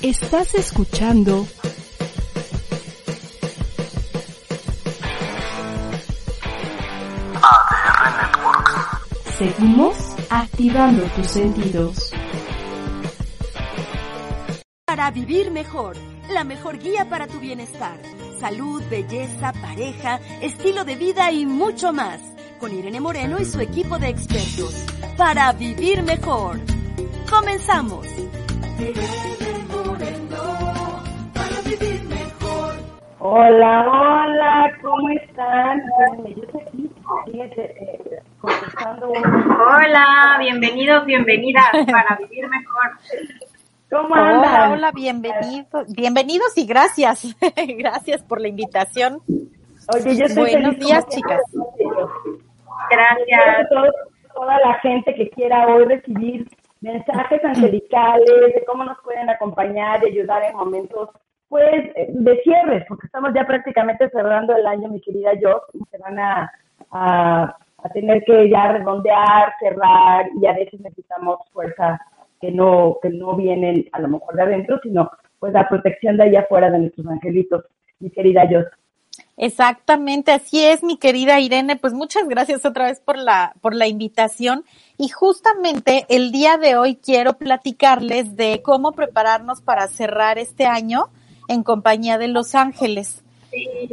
Estás escuchando ADR Networks. Seguimos activando tus sentidos. Para vivir mejor, la mejor guía para tu bienestar. Salud, belleza, pareja, estilo de vida y mucho más. Con Irene Moreno y su equipo de expertos. Para vivir mejor. Comenzamos. Hola, hola, ¿cómo están? Yo estoy aquí, eh, Hola, bienvenidos, bienvenidas para vivir mejor. ¿Cómo andan? Hola, hola, bienvenidos, bienvenidos y gracias, gracias por la invitación. Oye, yo estoy Buenos días, chicas. Gracias. a toda la gente que quiera hoy recibir mensajes angelicales de cómo nos pueden acompañar y ayudar en momentos pues de cierre, porque estamos ya prácticamente cerrando el año, mi querida yo, y se van a, a, tener que ya redondear, cerrar, y a veces necesitamos fuerza que no, que no vienen a lo mejor de adentro, sino pues la protección de allá afuera de nuestros angelitos, mi querida yo. Exactamente, así es, mi querida Irene. Pues muchas gracias otra vez por la, por la invitación. Y justamente el día de hoy quiero platicarles de cómo prepararnos para cerrar este año en compañía de Los Ángeles.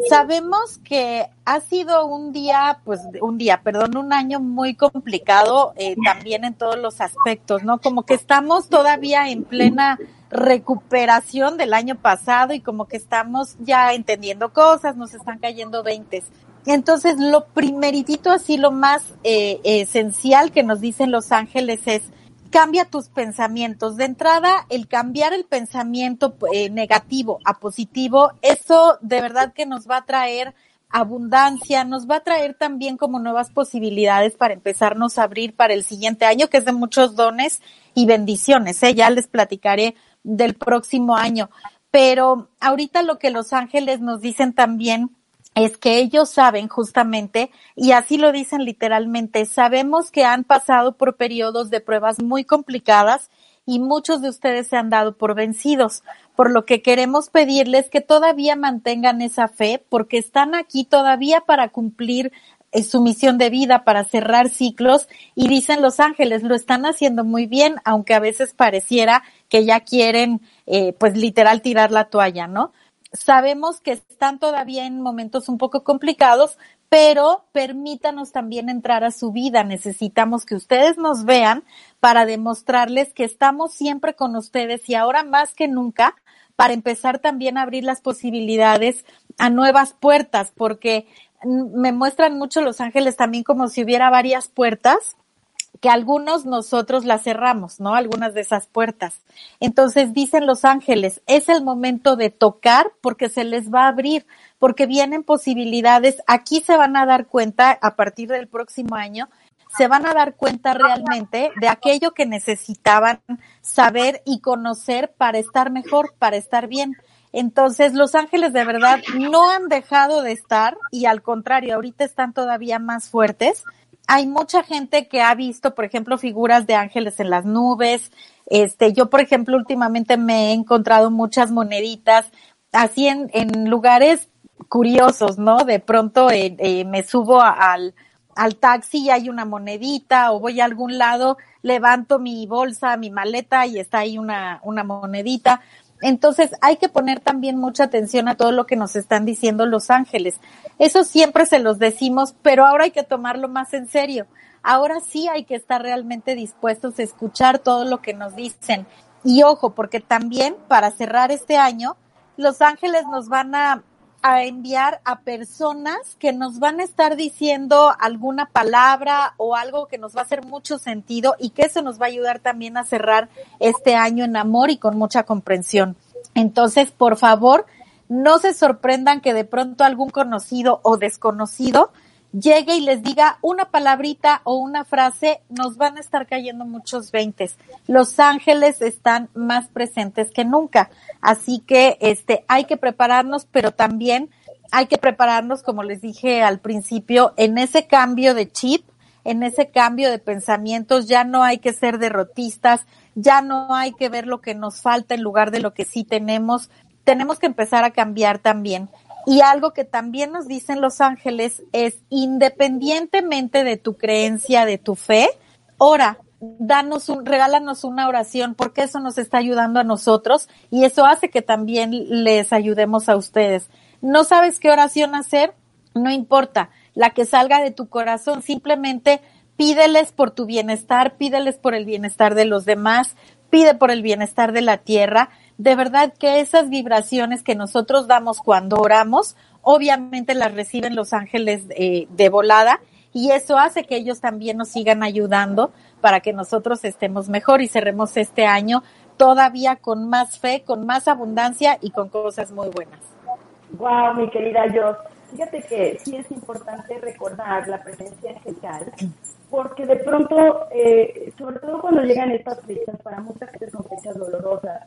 Sabemos que ha sido un día, pues un día, perdón, un año muy complicado eh, también en todos los aspectos, ¿no? Como que estamos todavía en plena recuperación del año pasado y como que estamos ya entendiendo cosas, nos están cayendo veintes. Entonces, lo primeritito, así lo más eh, esencial que nos dicen los ángeles es, cambia tus pensamientos. De entrada, el cambiar el pensamiento eh, negativo a positivo, eso de verdad que nos va a traer abundancia, nos va a traer también como nuevas posibilidades para empezarnos a abrir para el siguiente año, que es de muchos dones y bendiciones. ¿eh? Ya les platicaré del próximo año. Pero ahorita lo que los ángeles nos dicen también es que ellos saben justamente, y así lo dicen literalmente, sabemos que han pasado por periodos de pruebas muy complicadas y muchos de ustedes se han dado por vencidos, por lo que queremos pedirles que todavía mantengan esa fe, porque están aquí todavía para cumplir eh, su misión de vida, para cerrar ciclos, y dicen los ángeles, lo están haciendo muy bien, aunque a veces pareciera que ya quieren, eh, pues literal tirar la toalla, ¿no? sabemos que están todavía en momentos un poco complicados, pero permítanos también entrar a su vida. Necesitamos que ustedes nos vean para demostrarles que estamos siempre con ustedes y ahora más que nunca para empezar también a abrir las posibilidades a nuevas puertas, porque me muestran mucho los ángeles también como si hubiera varias puertas que algunos nosotros las cerramos, ¿no? Algunas de esas puertas. Entonces dicen los ángeles, es el momento de tocar porque se les va a abrir, porque vienen posibilidades. Aquí se van a dar cuenta a partir del próximo año, se van a dar cuenta realmente de aquello que necesitaban saber y conocer para estar mejor, para estar bien. Entonces, los ángeles de verdad no han dejado de estar y al contrario, ahorita están todavía más fuertes hay mucha gente que ha visto, por ejemplo, figuras de ángeles en las nubes. Este, yo, por ejemplo, últimamente me he encontrado muchas moneditas así en, en lugares curiosos, ¿no? De pronto eh, eh, me subo al, al taxi y hay una monedita o voy a algún lado, levanto mi bolsa, mi maleta y está ahí una, una monedita. Entonces hay que poner también mucha atención a todo lo que nos están diciendo los ángeles. Eso siempre se los decimos, pero ahora hay que tomarlo más en serio. Ahora sí hay que estar realmente dispuestos a escuchar todo lo que nos dicen. Y ojo, porque también para cerrar este año, los ángeles nos van a a enviar a personas que nos van a estar diciendo alguna palabra o algo que nos va a hacer mucho sentido y que eso nos va a ayudar también a cerrar este año en amor y con mucha comprensión. Entonces, por favor, no se sorprendan que de pronto algún conocido o desconocido llegue y les diga una palabrita o una frase, nos van a estar cayendo muchos veintes. Los ángeles están más presentes que nunca. Así que este hay que prepararnos, pero también hay que prepararnos, como les dije al principio, en ese cambio de chip, en ese cambio de pensamientos, ya no hay que ser derrotistas, ya no hay que ver lo que nos falta en lugar de lo que sí tenemos. Tenemos que empezar a cambiar también. Y algo que también nos dicen los ángeles es, independientemente de tu creencia, de tu fe, ora, danos un, regálanos una oración, porque eso nos está ayudando a nosotros y eso hace que también les ayudemos a ustedes. ¿No sabes qué oración hacer? No importa, la que salga de tu corazón, simplemente pídeles por tu bienestar, pídeles por el bienestar de los demás, pide por el bienestar de la tierra de verdad que esas vibraciones que nosotros damos cuando oramos, obviamente las reciben los ángeles eh, de volada y eso hace que ellos también nos sigan ayudando para que nosotros estemos mejor y cerremos este año todavía con más fe, con más abundancia y con cosas muy buenas. Wow, mi querida yo, fíjate que sí es importante recordar la presencia angelical, porque de pronto, eh, sobre todo cuando llegan estas fechas, para muchas veces son fechas dolorosas,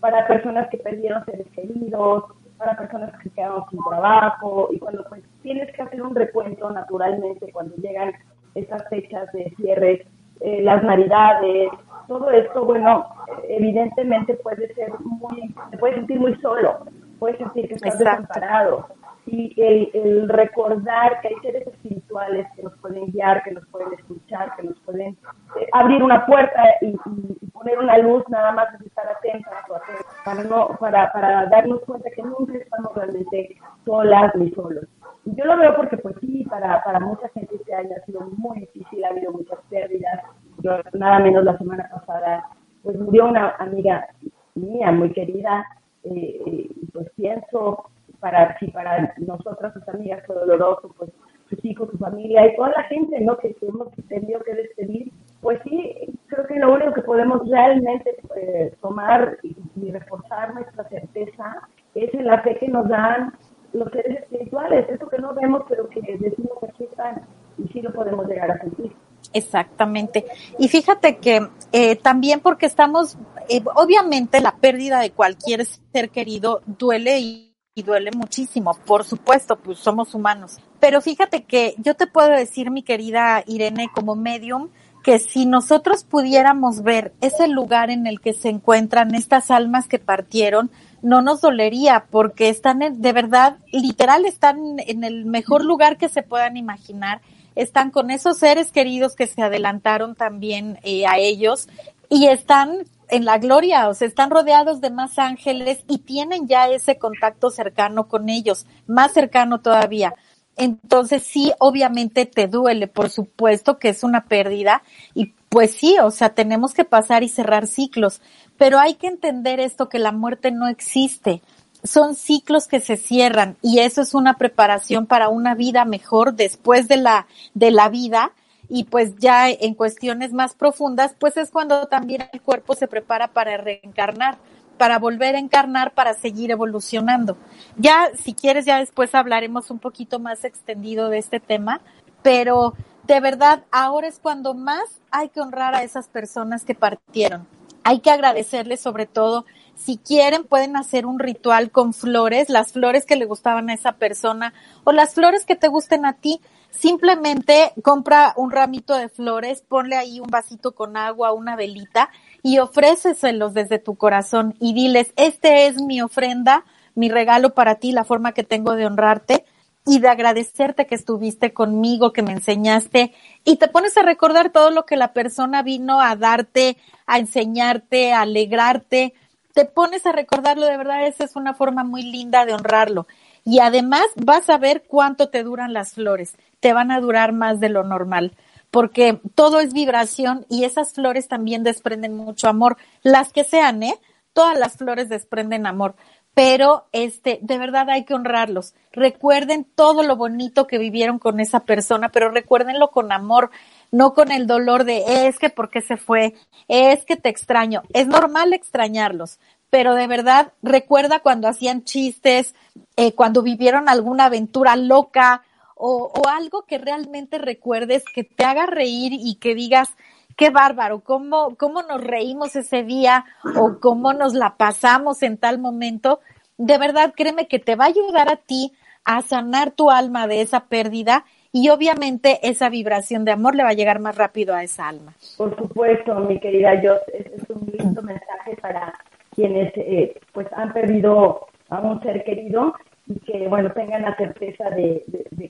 para personas que perdieron seres queridos, para personas que quedaron sin trabajo, y cuando pues tienes que hacer un recuento naturalmente cuando llegan estas fechas de cierre, eh, las navidades, todo esto, bueno, evidentemente puede ser muy, te puedes sentir muy solo, puedes sentir que estás desamparado, y el, el, recordar que hay seres espirituales que nos pueden guiar, que nos pueden escuchar, que nos pueden eh, abrir una puerta y, y, poner una luz, nada más es estar atentas o atentos, para, no, para, para darnos cuenta que nunca estamos realmente solas ni solos. Y yo lo veo porque, pues sí, para, para mucha gente este año ha sido muy difícil, ha habido muchas pérdidas. Yo, nada menos la semana pasada, pues murió una amiga mía muy querida, eh, pues pienso para si para nosotras, sus amigas, fue doloroso, pues sus hijos, su familia y toda la gente ¿no? que, hemos tenido que despedir, pues sí, creo que lo único que podemos realmente eh, tomar y, reforzar nuestra certeza es en la fe que nos dan los seres espirituales, eso que no vemos pero que decimos que aquí están y sí lo podemos llegar a sentir. Exactamente. Y fíjate que eh, también porque estamos, eh, obviamente la pérdida de cualquier ser querido duele y y duele muchísimo, por supuesto, pues somos humanos. Pero fíjate que yo te puedo decir, mi querida Irene, como medium, que si nosotros pudiéramos ver ese lugar en el que se encuentran estas almas que partieron, no nos dolería porque están en, de verdad, literal, están en el mejor lugar que se puedan imaginar. Están con esos seres queridos que se adelantaron también eh, a ellos y están en la gloria, o sea, están rodeados de más ángeles y tienen ya ese contacto cercano con ellos, más cercano todavía. Entonces sí, obviamente te duele, por supuesto que es una pérdida y pues sí, o sea, tenemos que pasar y cerrar ciclos, pero hay que entender esto que la muerte no existe. Son ciclos que se cierran y eso es una preparación para una vida mejor después de la de la vida y pues ya en cuestiones más profundas, pues es cuando también el cuerpo se prepara para reencarnar, para volver a encarnar, para seguir evolucionando. Ya, si quieres, ya después hablaremos un poquito más extendido de este tema, pero de verdad, ahora es cuando más hay que honrar a esas personas que partieron. Hay que agradecerles sobre todo si quieren, pueden hacer un ritual con flores, las flores que le gustaban a esa persona o las flores que te gusten a ti. Simplemente compra un ramito de flores, ponle ahí un vasito con agua, una velita y ofréceselos desde tu corazón y diles, este es mi ofrenda, mi regalo para ti, la forma que tengo de honrarte y de agradecerte que estuviste conmigo, que me enseñaste y te pones a recordar todo lo que la persona vino a darte, a enseñarte, a alegrarte. Te pones a recordarlo, de verdad, esa es una forma muy linda de honrarlo. Y además vas a ver cuánto te duran las flores te van a durar más de lo normal, porque todo es vibración y esas flores también desprenden mucho amor, las que sean, ¿eh? Todas las flores desprenden amor, pero este, de verdad hay que honrarlos. Recuerden todo lo bonito que vivieron con esa persona, pero recuérdenlo con amor, no con el dolor de es que porque se fue, es que te extraño. Es normal extrañarlos, pero de verdad recuerda cuando hacían chistes, eh, cuando vivieron alguna aventura loca o, o algo que realmente recuerdes, que te haga reír y que digas, qué bárbaro, cómo, cómo nos reímos ese día o cómo nos la pasamos en tal momento. De verdad, créeme que te va a ayudar a ti a sanar tu alma de esa pérdida y obviamente esa vibración de amor le va a llegar más rápido a esa alma. Por supuesto, mi querida yo es un lindo mensaje para quienes eh, pues han perdido a un ser querido y que bueno tengan la certeza de,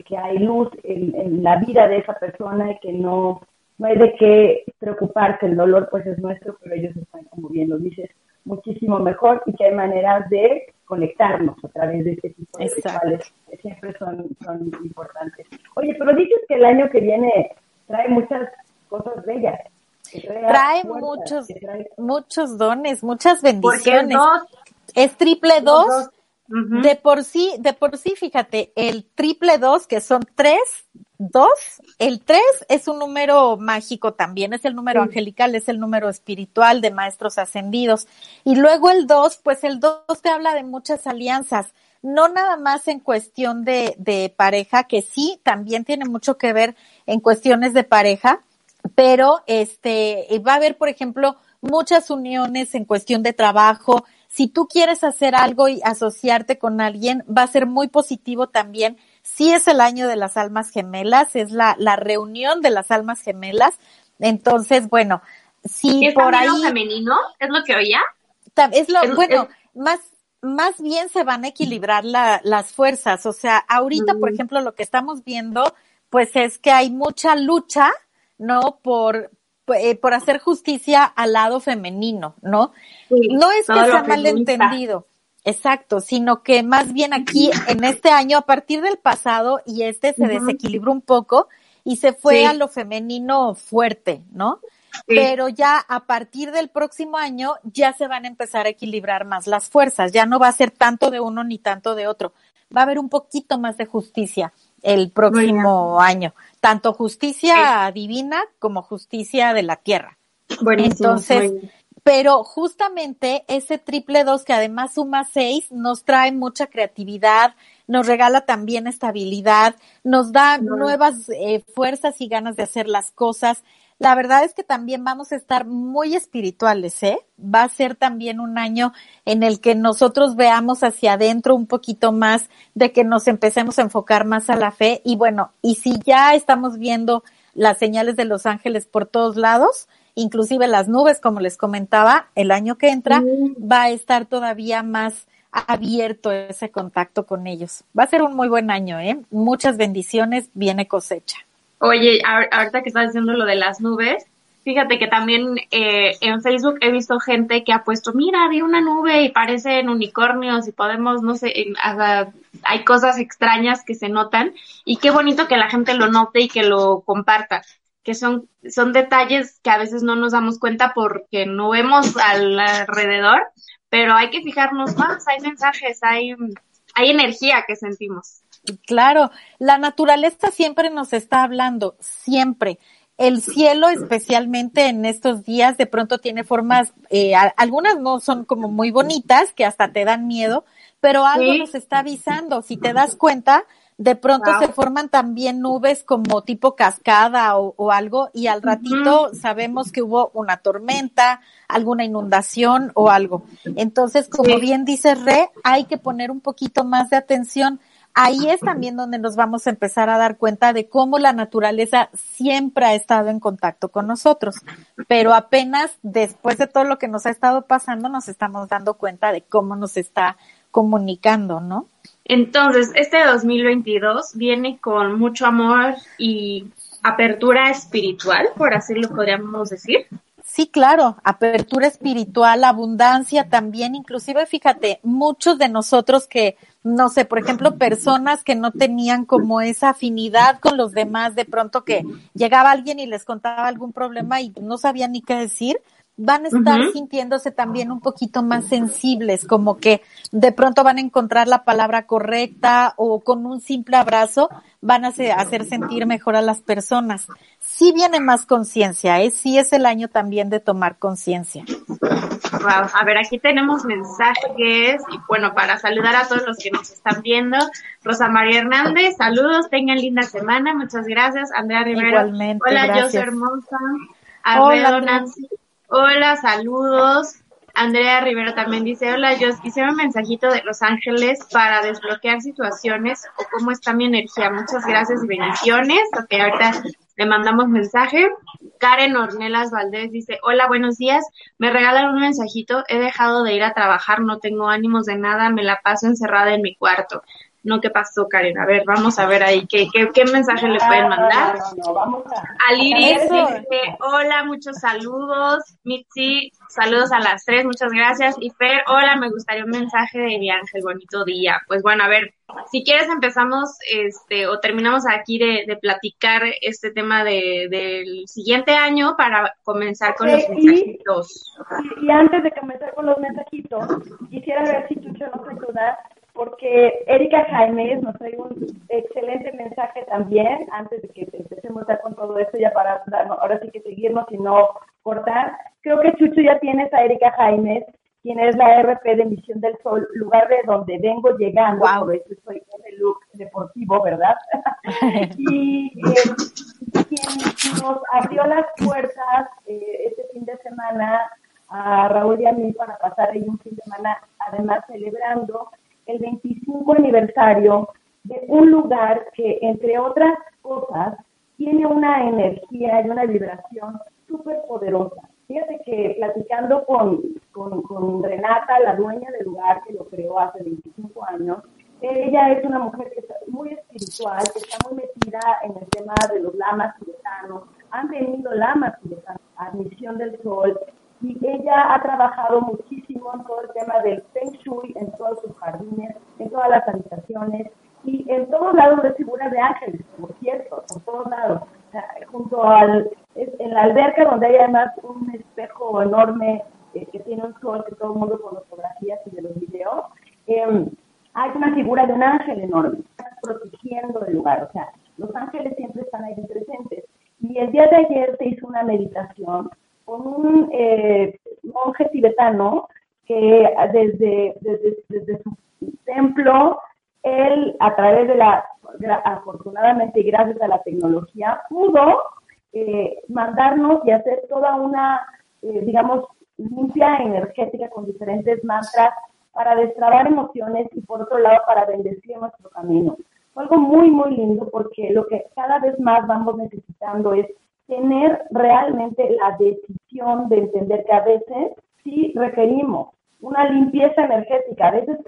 que hay luz en, en, la vida de esa persona y que no no hay de qué preocuparse, el dolor pues es nuestro, pero ellos están, como bien lo dices, muchísimo mejor y que hay maneras de conectarnos a través de este tipo de rituales que siempre son, son importantes. Oye, pero dices que el año que viene trae muchas cosas bellas. Trae muchos, muchos dones, muchas bendiciones. Es triple dos. De por sí, de por sí, fíjate, el triple dos, que son tres, dos, el tres es un número mágico también, es el número angelical, es el número espiritual de maestros ascendidos. Y luego el dos, pues el dos te habla de muchas alianzas, no nada más en cuestión de, de pareja, que sí, también tiene mucho que ver en cuestiones de pareja, pero este, va a haber, por ejemplo, muchas uniones en cuestión de trabajo, si tú quieres hacer algo y asociarte con alguien, va a ser muy positivo también. Si es el año de las almas gemelas, es la, la reunión de las almas gemelas. Entonces, bueno, si ¿Es por ahí. lo femenino? ¿Es lo que oía? Es lo, bueno, más, más bien se van a equilibrar la, las fuerzas. O sea, ahorita, por ejemplo, lo que estamos viendo, pues es que hay mucha lucha, ¿no? Por, eh, por hacer justicia al lado femenino, ¿no? no es que sea malentendido. Exacto, sino que más bien aquí en este año, a partir del pasado, y este se desequilibró un poco y se fue a lo femenino fuerte, ¿no? Pero ya a partir del próximo año ya se van a empezar a equilibrar más las fuerzas, ya no va a ser tanto de uno ni tanto de otro, va a haber un poquito más de justicia el próximo año, tanto justicia divina como justicia de la tierra. Entonces, pero justamente ese triple dos que además suma seis nos trae mucha creatividad, nos regala también estabilidad, nos da nuevas eh, fuerzas y ganas de hacer las cosas. La verdad es que también vamos a estar muy espirituales, ¿eh? Va a ser también un año en el que nosotros veamos hacia adentro un poquito más, de que nos empecemos a enfocar más a la fe. Y bueno, y si ya estamos viendo las señales de los ángeles por todos lados, inclusive las nubes, como les comentaba, el año que entra va a estar todavía más abierto ese contacto con ellos. Va a ser un muy buen año, ¿eh? Muchas bendiciones, viene cosecha. Oye, ahorita que estás diciendo lo de las nubes, fíjate que también eh, en Facebook he visto gente que ha puesto, mira, vi una nube y parecen unicornios y podemos, no sé, hay cosas extrañas que se notan y qué bonito que la gente lo note y que lo comparta, que son, son detalles que a veces no nos damos cuenta porque no vemos alrededor, pero hay que fijarnos más, hay mensajes, hay, hay energía que sentimos. Claro, la naturaleza siempre nos está hablando, siempre. El cielo, especialmente en estos días, de pronto tiene formas, eh, algunas no son como muy bonitas, que hasta te dan miedo, pero algo nos está avisando. Si te das cuenta, de pronto se forman también nubes como tipo cascada o, algo y al ratito sabemos que hubo una tormenta, alguna inundación o algo. Entonces, como bien dice Re, hay que poner un poquito más de atención ahí es también donde nos vamos a empezar a dar cuenta de cómo la naturaleza siempre ha estado en contacto con nosotros, pero apenas después de todo lo que nos ha estado pasando nos estamos dando cuenta de cómo nos está comunicando, ¿no? Entonces, este 2022 viene con mucho amor y apertura espiritual, por así lo podríamos decir. Sí, claro, apertura espiritual, abundancia también, inclusive fíjate, muchos de nosotros que, no sé, por ejemplo, personas que no tenían como esa afinidad con los demás, de pronto que llegaba alguien y les contaba algún problema y no sabían ni qué decir, van a estar sintiéndose también un poquito más sensibles, como que de pronto van a encontrar la palabra correcta o con un simple abrazo van a hacer sentir mejor a las personas. Sí viene más conciencia, ¿eh? sí es el año también de tomar conciencia. Wow. A ver, aquí tenemos mensajes y bueno, para saludar a todos los que nos están viendo. Rosa María Hernández, saludos, tengan linda semana, muchas gracias. Andrea Rivera. Igualmente, Hola, gracias. José Hermosa. Hola, Alfredo. Nancy. Hola, saludos. Andrea Rivera también dice, hola, yo quisiera un mensajito de Los Ángeles para desbloquear situaciones o cómo está mi energía. Muchas gracias y bendiciones. Ok, ahorita le mandamos mensaje. Karen Ornelas Valdés dice, hola, buenos días. Me regalan un mensajito. He dejado de ir a trabajar, no tengo ánimos de nada, me la paso encerrada en mi cuarto. No, ¿qué pasó, Karen? A ver, vamos a ver ahí qué, qué, qué mensaje le pueden mandar. No, no, no, vamos a... Aliris Eso. dice, hola, muchos saludos. Mitzi, saludos a las tres, muchas gracias. Y Fer, hola, me gustaría un mensaje de mi ángel, bonito día. Pues bueno, a ver, si quieres empezamos, este, o terminamos aquí de, de platicar este tema de, del siguiente año para comenzar con los mensajitos. Y, y antes de comenzar con los mensajitos, quisiera ver si Chucho nos ayuda, porque Erika Jaime nos trae un excelente mensaje también, antes de que empecemos ya con todo esto, ya para darnos- ahora sí que seguirnos y no cortar. Creo que Chucho ya tienes a Erika Jaime, quien es la RP de Misión del Sol, lugar de donde vengo llegando, Guau. por eso estoy en el look deportivo, ¿verdad? y eh, quien nos abrió las puertas eh, este fin de semana a Raúl y a mí para pasar ahí un fin de semana, además celebrando el 25 aniversario de un lugar que, entre otras cosas, tiene una energía y una vibración súper poderosa. Fíjate que platicando con, con, con Renata, la dueña del lugar que lo creó hace 25 años, ella es una mujer que está muy espiritual, que está muy metida en el tema de los lamas tibetanos. Han venido lamas tibetanos a Misión del Sol y ella ha trabajado muchísimo en todo el tema del Feng Shui, en todos sus jardines, en todas las habitaciones y en todos lados de figuras de ángeles, por cierto, por todos lados. O sea, junto al, en la alberca donde hay además un espejo enorme eh, que tiene un sol que todo el mundo con fotografías y de los videos, em, hay una figura de un ángel enorme, protegiendo el lugar. O sea, los ángeles siempre están ahí presentes. Y el día de ayer se hizo una meditación con un eh, monje tibetano que desde, desde, desde su templo, él a través de la, afortunadamente y gracias a la tecnología, pudo eh, mandarnos y hacer toda una, eh, digamos, limpia energética con diferentes mantras para destrabar emociones y por otro lado para bendecir nuestro camino. Fue algo muy, muy lindo porque lo que cada vez más vamos necesitando es tener realmente la decisión de entender que a veces sí requerimos una limpieza energética, a veces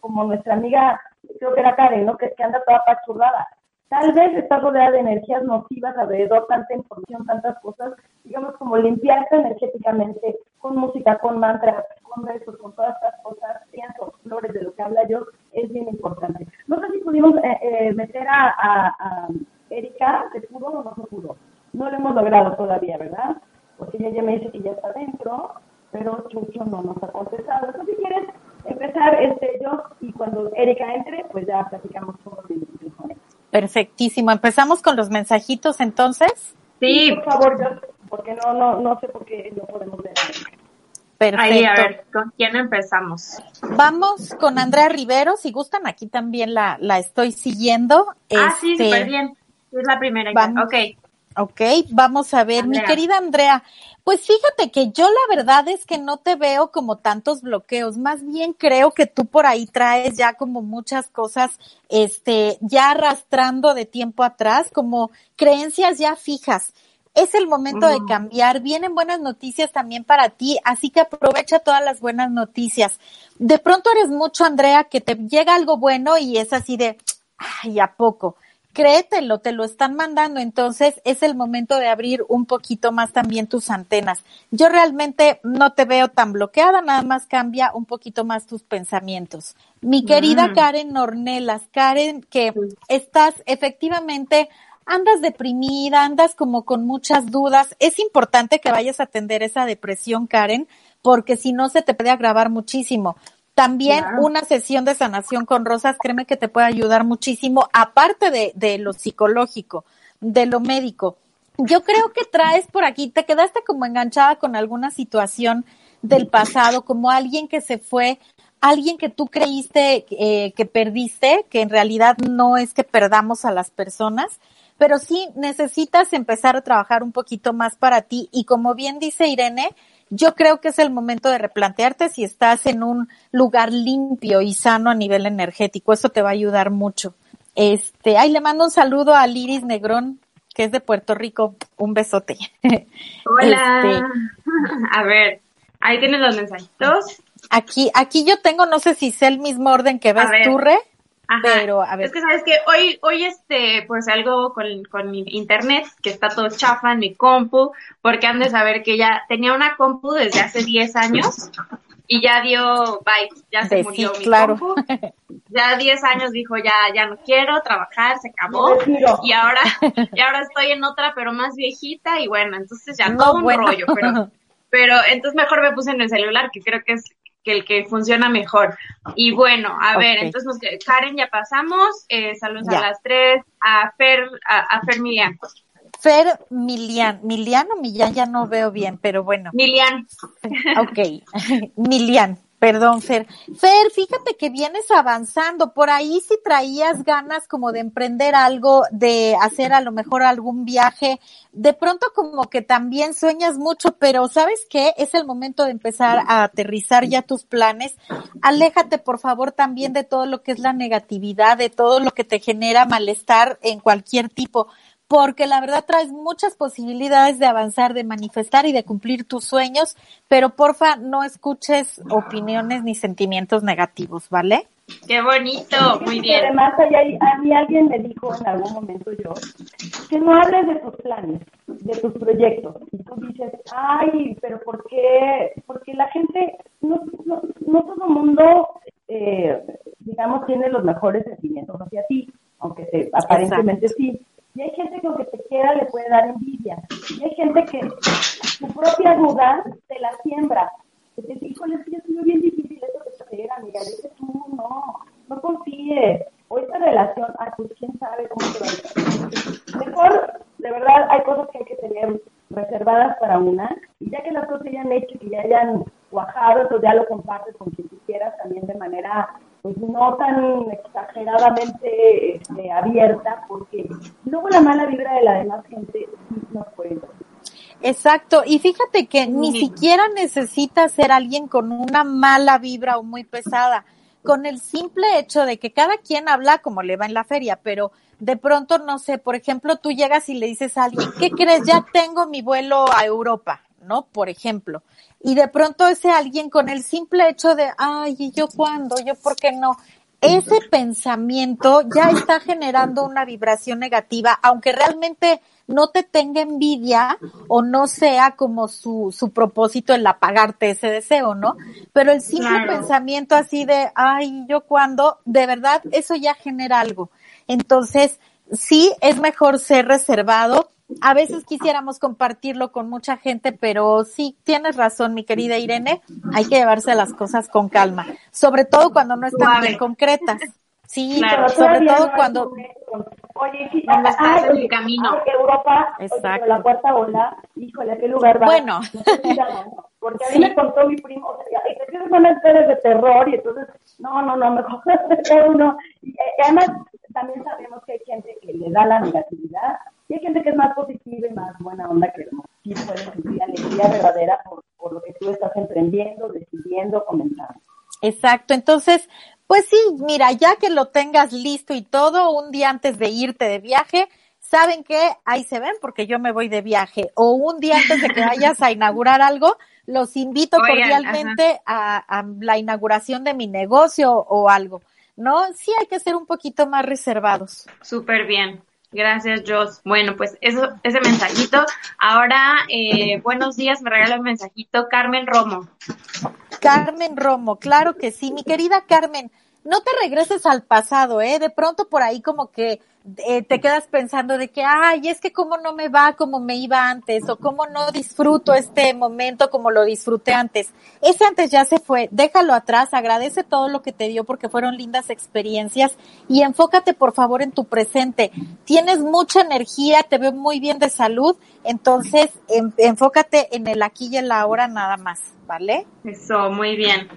como nuestra amiga, creo que era Karen, ¿no? que, anda toda pachurrada. Tal vez está rodeada de energías nocivas alrededor, tanta información, tantas cosas, digamos como limpiarse energéticamente con música, con mantras, con besos, con todas estas cosas, pienso, flores de lo que habla yo, es bien importante. No sé si pudimos eh, eh, meter a, a, a Erika, ¿se pudo o no se pudo? No lo hemos logrado todavía, ¿verdad? Porque ella ya me dice que ya está dentro, pero Chucho no nos ha contestado. Entonces, si quieres empezar este yo y cuando Erika entre, pues ya platicamos todo de de con. Perfectísimo. Empezamos con los mensajitos entonces. Sí, Por favor, yo, porque no, no, no sé por qué no podemos ver. Perfecto. ahí a ver, ¿con quién empezamos? Vamos con Andrea Rivero. Si gustan, aquí también la, la estoy siguiendo. Ah, sí, Este, súper bien. Es la primera. Vamos. Ok. Ok, vamos a ver, mi querida Andrea. Pues fíjate que yo la verdad es que no te veo como tantos bloqueos, más bien creo que tú por ahí traes ya como muchas cosas, este, ya arrastrando de tiempo atrás, como creencias ya fijas. Es el momento de cambiar, vienen buenas noticias también para ti, así que aprovecha todas las buenas noticias. De pronto eres mucho, Andrea, que te llega algo bueno y es así de, ay, ¿a poco? Créetelo, te lo están mandando, entonces es el momento de abrir un poquito más también tus antenas. Yo realmente no te veo tan bloqueada, nada más cambia un poquito más tus pensamientos. Mi querida Mm. Karen Ornelas, Karen, que estás efectivamente andas deprimida, andas como con muchas dudas, es importante que vayas a atender esa depresión, Karen, porque si no se te puede agravar muchísimo. También una sesión de sanación con rosas, créeme que te puede ayudar muchísimo, aparte de, de lo psicológico, de lo médico. Yo creo que traes por aquí, te quedaste como enganchada con alguna situación del pasado, como alguien que se fue, alguien que tú creíste eh, que perdiste, que en realidad no es que perdamos a las personas, pero sí necesitas empezar a trabajar un poquito más para ti y como bien dice Irene, yo creo que es el momento de replantearte si estás en un lugar limpio y sano a nivel energético. Eso te va a ayudar mucho. Este, ay, le mando un saludo a Liris Negrón, que es de Puerto Rico. Un besote. Hola. Este, a ver, ahí tienes los mensajitos. Aquí, aquí yo tengo, no sé si es el mismo orden que ves tú, Re. Pero, a ver. Es que sabes que hoy, hoy este, pues algo con, con mi internet, que está todo chafa en mi compu, porque han de saber que ya tenía una compu desde hace 10 años y ya dio bye, ya se murió mi claro. compu. Ya 10 años dijo, ya, ya no quiero trabajar, se acabó. Y ahora, y ahora estoy en otra, pero más viejita, y bueno, entonces ya todo un rollo, pero, pero entonces mejor me puse en el celular, que creo que es que el que funciona mejor. Y bueno, a ver, entonces Karen ya pasamos, eh, saludos a las tres, a Fer, a, Fer Milian. Fer Milian, Milian o Millán ya no veo bien, pero bueno. Milian. Ok, Milian. Perdón, Fer. Fer, fíjate que vienes avanzando. Por ahí si traías ganas como de emprender algo, de hacer a lo mejor algún viaje, de pronto como que también sueñas mucho, pero ¿sabes qué? Es el momento de empezar a aterrizar ya tus planes. Aléjate, por favor, también de todo lo que es la negatividad, de todo lo que te genera malestar en cualquier tipo porque la verdad traes muchas posibilidades de avanzar, de manifestar y de cumplir tus sueños, pero porfa no escuches opiniones ni sentimientos negativos, ¿vale? Qué bonito, muy bien. Además, a mí alguien me dijo en algún momento yo, que no hables de tus planes, de tus proyectos. Y tú dices, ay, pero ¿por qué? Porque la gente, no, no, no todo el mundo, eh, digamos, tiene los mejores sentimientos hacia ti, aunque aparentemente sí. Y hay gente que aunque te quiera le puede dar envidia. Y hay gente que su propia duda te la siembra. Te dice, híjole, es que es bien difícil eso que hacer, amiga. Dice tú, no, no confíes. O esta relación, ah, pues quién sabe cómo te va a ir. Mejor, de verdad, hay cosas que hay que tener reservadas para una. Y ya que las cosas se hayan hecho, que ya hayan cuajado, entonces ya lo compartes con quien tú quieras también de manera pues no tan exageradamente este, abierta, porque luego la mala vibra de la demás gente no puede. Exacto, y fíjate que ni siquiera necesita ser alguien con una mala vibra o muy pesada, con el simple hecho de que cada quien habla como le va en la feria, pero de pronto, no sé, por ejemplo, tú llegas y le dices a alguien, ¿qué crees? Ya tengo mi vuelo a Europa, ¿no? Por ejemplo y de pronto ese alguien con el simple hecho de, ay, ¿y yo cuándo? ¿Yo por qué no? Ese pensamiento ya está generando una vibración negativa, aunque realmente no te tenga envidia o no sea como su, su propósito el apagarte ese deseo, ¿no? Pero el simple pensamiento así de, ay, ¿yo cuándo? De verdad, eso ya genera algo. Entonces, sí, es mejor ser reservado, a veces quisiéramos compartirlo con mucha gente, pero sí, tienes razón, mi querida Irene, hay que llevarse las cosas con calma, sobre todo cuando no están bien concretas. Sí, sobre todo cuando... Oye, cuando estás en el camino. Europa, Exacto. la cuarta ola, híjole, ¿a qué lugar va? Bueno. porque a mí me contó mi primo, o sea, te son historias de terror, y entonces, no, no, no, mejor uno. Y, además, también sabemos que hay gente que le da la negatividad y hay gente que es más positiva y más buena onda que sí puede sentir alegría verdadera por, por lo que tú estás emprendiendo, decidiendo, comenzando. Exacto, entonces, pues sí, mira, ya que lo tengas listo y todo, un día antes de irte de viaje, saben que ahí se ven porque yo me voy de viaje o un día antes de que vayas a inaugurar algo, los invito cordialmente a, a, la inauguración de mi negocio o algo. ¿No? Sí hay que ser un poquito más reservados. Súper bien. Gracias, Jos. Bueno, pues eso, ese mensajito. Ahora, eh, buenos días, me regala un mensajito Carmen Romo. Carmen Romo, claro que sí. Mi querida Carmen, no te regreses al pasado, ¿eh? De pronto por ahí como que eh, te quedas pensando de que, ay, es que cómo no me va como me iba antes, o cómo no disfruto este momento como lo disfruté antes. Ese antes ya se fue, déjalo atrás, agradece todo lo que te dio porque fueron lindas experiencias y enfócate por favor en tu presente. Tienes mucha energía, te veo muy bien de salud, entonces enfócate en el aquí y el ahora nada más, ¿vale? Eso, muy bien.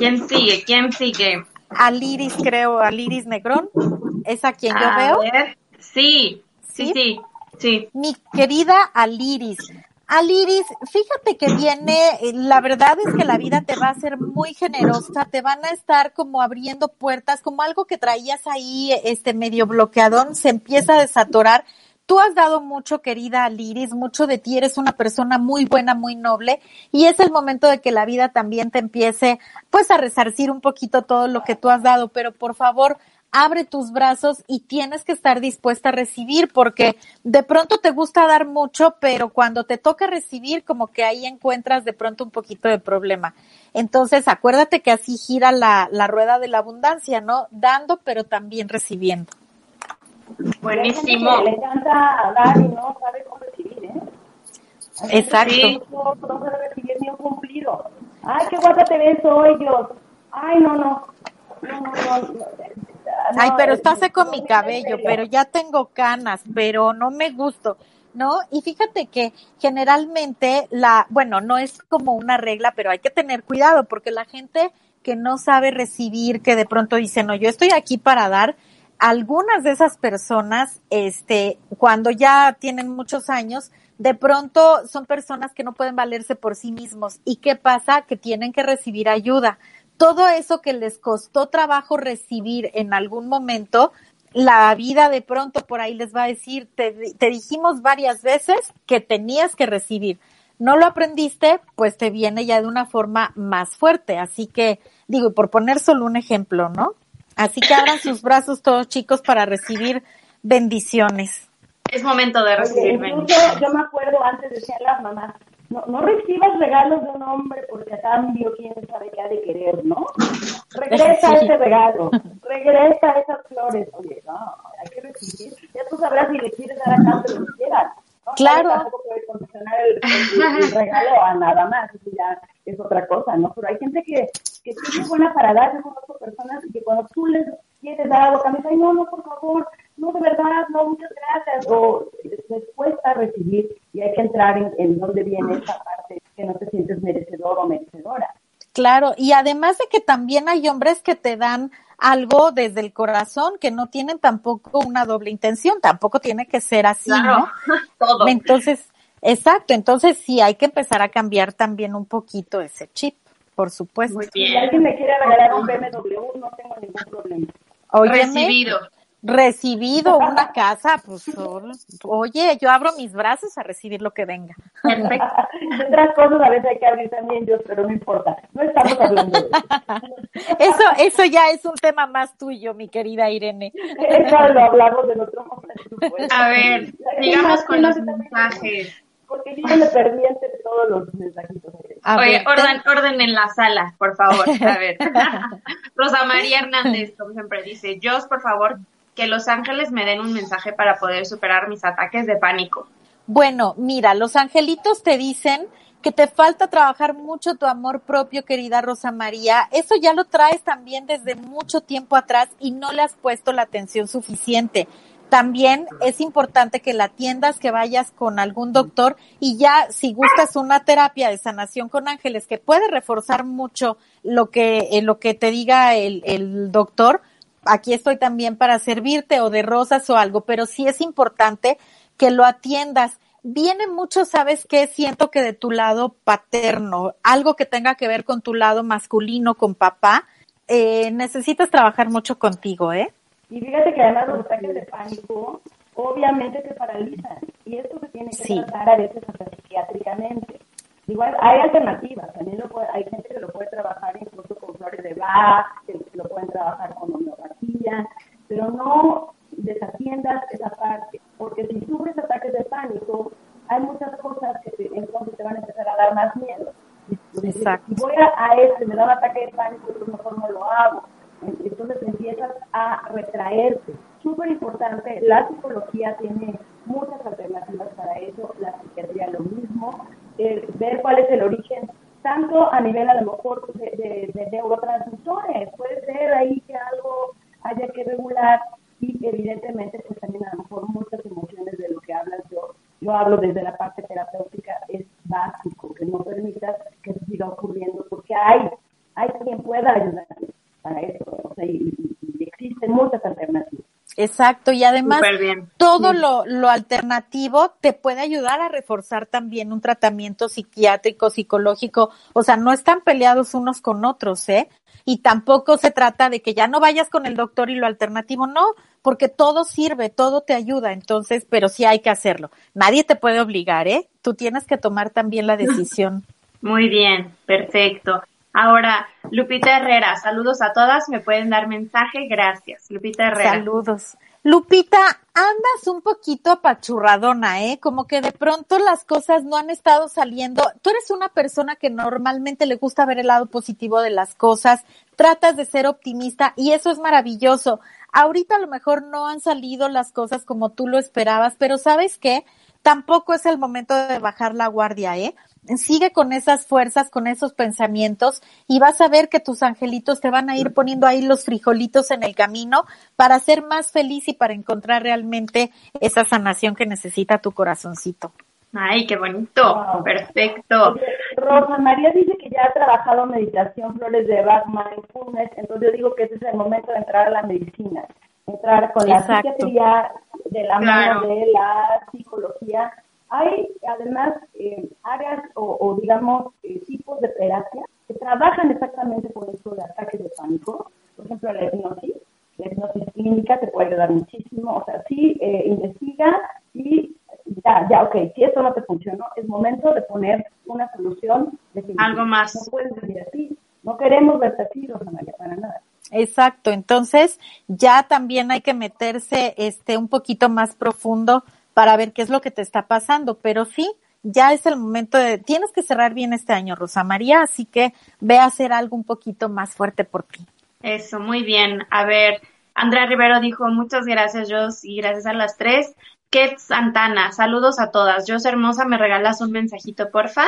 ¿Quién sigue? ¿Quién sigue? Aliris, creo, Aliris Negrón. ¿Es a quien yo veo? Sí, sí, sí, sí, Mi querida Aliris. Aliris, fíjate que viene, la verdad es que la vida te va a ser muy generosa, te van a estar como abriendo puertas, como algo que traías ahí, este medio bloqueadón, se empieza a desatorar Tú has dado mucho, querida Liris, mucho de ti, eres una persona muy buena, muy noble, y es el momento de que la vida también te empiece, pues, a resarcir un poquito todo lo que tú has dado, pero por favor, abre tus brazos y tienes que estar dispuesta a recibir porque de pronto te gusta dar mucho, pero cuando te toca recibir, como que ahí encuentras de pronto un poquito de problema. Entonces, acuérdate que así gira la, la rueda de la abundancia, ¿no? Dando, pero también recibiendo. Buenísimo. Le encanta dar y no sabe cómo recibir, ¿eh? Exacto. No sabe recibir ni un cumplido. Ay, qué guapa te ves hoy, Dios. Ay, no, no. No, no, no. Ay, pero está seco mi cabello, pero ya tengo canas, pero no me gusto. ¿no? Y fíjate que generalmente la, bueno, no es como una regla, pero hay que tener cuidado porque la gente que no sabe recibir, que de pronto dice, no, yo estoy aquí para dar, algunas de esas personas, este, cuando ya tienen muchos años, de pronto son personas que no pueden valerse por sí mismos. ¿Y qué pasa? Que tienen que recibir ayuda. Todo eso que les costó trabajo recibir en algún momento, la vida de pronto por ahí les va a decir, te, dijimos varias veces que tenías que recibir. No lo aprendiste, pues te viene ya de una forma más fuerte. Así que, digo, por poner solo un ejemplo, ¿no? Así que abran sus brazos todos chicos para recibir bendiciones. Es momento de recibir bendiciones. Yo me acuerdo antes decían las mamás, no, no recibas regalos de un hombre porque a cambio quién sabe qué ha de querer, ¿no? Regresa ese regalo, regresa esas flores. Oye, no, hay que recibir. Ya tú sabrás si le quieres dar a cambio lo que quieras. Claro. Tampoco puede condicionar el, el, regalo a nada más, ya es otra cosa, ¿no? Pero hay gente que, que tiene buena para dar, yo conozco personas y que cuando tú les quieres dar algo, también dicen, no, no, por favor, no, de verdad, no, muchas gracias, o les cuesta recibir y hay que entrar en, en dónde viene esa parte que no te sientes merecedor o merecedora. Claro, y además de que también hay hombres que te dan algo desde el corazón que no tienen tampoco una doble intención, tampoco tiene que ser así, ¿no? Todo. Entonces, exacto, entonces sí hay que empezar a cambiar también un poquito ese chip, por supuesto. Muy bien. Si alguien me quiere regalar un BMW, no tengo ningún problema. Recibido recibido una casa, pues oye, yo abro mis brazos a recibir lo que venga. Perfecto. Otras cosas a veces hay que abrir también yo, pero no importa. No estamos hablando de eso. Eso, eso ya es un tema más tuyo, mi querida Irene. Eso lo hablamos en otro momento. A ver, sigamos con los mensajes. Porque yo me perdí entre todos los mensajitos. Oye, orden, orden en la sala, por favor. A ver. Rosa María Hernández, como siempre, dice, Jos, por favor, que los ángeles me den un mensaje para poder superar mis ataques de pánico. Bueno, mira, los angelitos te dicen que te falta trabajar mucho tu amor propio, querida Rosa María. Eso ya lo traes también desde mucho tiempo atrás y no le has puesto la atención suficiente. También es importante que la atiendas, que vayas con algún doctor y ya si gustas una terapia de sanación con ángeles que puede reforzar mucho lo que, eh, lo que te diga el, el doctor, aquí estoy también para servirte o de rosas o algo, pero sí es importante que lo atiendas. Viene mucho, ¿sabes qué? Siento que de tu lado paterno, algo que tenga que ver con tu lado masculino, con papá, eh, necesitas trabajar mucho contigo, ¿eh? Y fíjate que además los ataques de pánico obviamente te paralizan y esto se tiene que tratar a veces hasta psiquiátricamente. Igual hay alternativas, también lo puede, hay gente que lo puede trabajar incluso con flores de Bach, que lo pueden trabajar con homeopatía, pero no desatiendas esa parte, porque si sufres ataques de pánico, hay muchas cosas que te, entonces te van a empezar a dar más miedo. Exacto. Si voy a, a este, me da un ataque de pánico, pues mejor no lo hago. Entonces empiezas a retraerte. Súper importante, la psicología tiene muchas alternativas para eso, la psiquiatría lo mismo, ver cuál es el origen, tanto a nivel a lo mejor de, de neurotransmisores, puede ser ahí que algo haya que regular y evidentemente pues también a lo mejor muchas emociones de lo que hablas. Yo, yo hablo desde la parte terapéutica, es básico que no permitas que siga ocurriendo porque hay, hay quien pueda ayudar para eso, o sea, y, existen muchas alternativas. Exacto, y además todo lo, lo alternativo te puede ayudar a reforzar también un tratamiento psiquiátrico, psicológico, o sea, no están peleados unos con otros, ¿eh? Y tampoco se trata de que ya no vayas con el doctor y lo alternativo, no, porque todo sirve, todo te ayuda, entonces, pero sí hay que hacerlo. Nadie te puede obligar, ¿eh? Tú tienes que tomar también la decisión. Muy bien, perfecto. Ahora, Lupita Herrera, saludos a todas, me pueden dar mensaje, gracias. Lupita Herrera. Saludos. Lupita, andas un poquito apachurradona, ¿eh? Como que de pronto las cosas no han estado saliendo. Tú eres una persona que normalmente le gusta ver el lado positivo de las cosas, tratas de ser optimista y eso es maravilloso. Ahorita a lo mejor no han salido las cosas como tú lo esperabas, pero ¿sabes qué? Tampoco es el momento de bajar la guardia, ¿eh? Sigue con esas fuerzas, con esos pensamientos y vas a ver que tus angelitos te van a ir poniendo ahí los frijolitos en el camino para ser más feliz y para encontrar realmente esa sanación que necesita tu corazoncito. Ay, qué bonito, perfecto. Rosa María dice que ya ha trabajado meditación, flores de Bach, mindfulness, entonces yo digo que ese es el momento de entrar a la medicina, entrar con la psiquiatría de la mano de la psicología. Hay además eh, áreas o, digamos eh, tipos de terapia que trabajan exactamente por eso de ataques de pánico, por ejemplo la hipnosis, la hipnosis clínica te puede ayudar muchísimo, o sea, sí eh, investiga y ya, ya, ok, si esto no te funcionó, es momento de poner una solución. Algo más. No puedes decir así. No queremos verte así, Rosa María, para nada. Exacto, entonces ya también hay que meterse este un poquito más profundo para ver qué es lo que te está pasando, pero sí, ya es el momento de, tienes que cerrar bien este año, Rosa María, así que ve a hacer algo un poquito más fuerte por ti. Eso, muy bien. A ver, Andrea Rivero dijo, muchas gracias, Jos, y gracias a las tres. Ket Santana, saludos a todas. Jos hermosa, ¿me regalas un mensajito, porfa?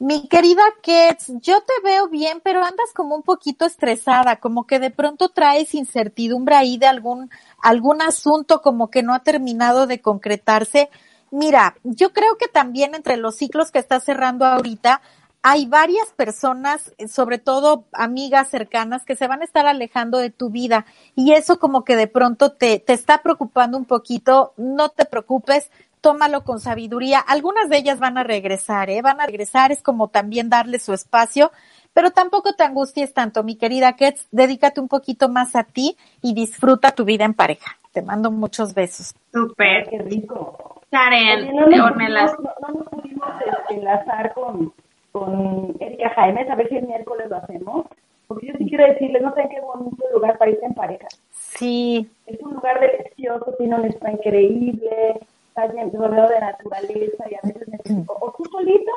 Mi querida Kets, yo te veo bien, pero andas como un poquito estresada, como que de pronto traes incertidumbre ahí de algún, algún asunto como que no ha terminado de concretarse. Mira, yo creo que también entre los ciclos que estás cerrando ahorita, hay varias personas, sobre todo amigas cercanas, que se van a estar alejando de tu vida y eso como que de pronto te, te está preocupando un poquito. No te preocupes, tómalo con sabiduría. Algunas de ellas van a regresar, ¿eh? Van a regresar, es como también darle su espacio, pero tampoco te angusties tanto, mi querida Kets. Dedícate un poquito más a ti y disfruta tu vida en pareja. Te mando muchos besos. Súper. Qué rico. Karen, no, nos pudimos enlazar con con Erika Jaime, a ver si el miércoles lo hacemos. Porque yo sí quiero decirles, no sé qué bonito lugar para irse en pareja. Sí. Es un lugar delicioso, tiene un spa increíble, está rodeado de naturaleza y a veces necesito, o tú solita,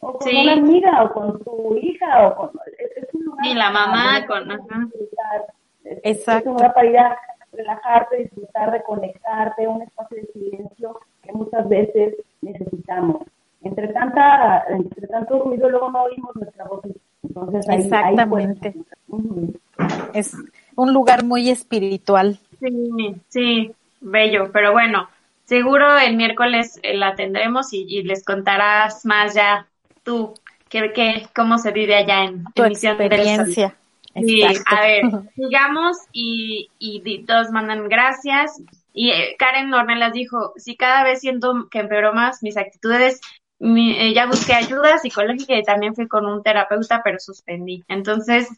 o con una amiga, o con tu hija, o con... Es, un lugar y la mamá con... Exacto. Es un lugar para ir a relajarte, disfrutar, reconectarte, un espacio de silencio que muchas veces necesitamos entre tanta, entre tanto ruido luego no oímos nuestra voz. Entonces ahí, Exactamente. Es un lugar muy espiritual. Sí, sí, bello, pero bueno, seguro el miércoles eh, la tendremos y, les contarás más ya tú que, que cómo se vive allá en tu experiencia. Sí, a ver, sigamos y, y todos mandan gracias. Y eh, Karen las dijo, si cada vez siento que empeoró más mis actitudes, eh, ya busqué ayuda psicológica y también fui con un terapeuta, pero suspendí. Entonces,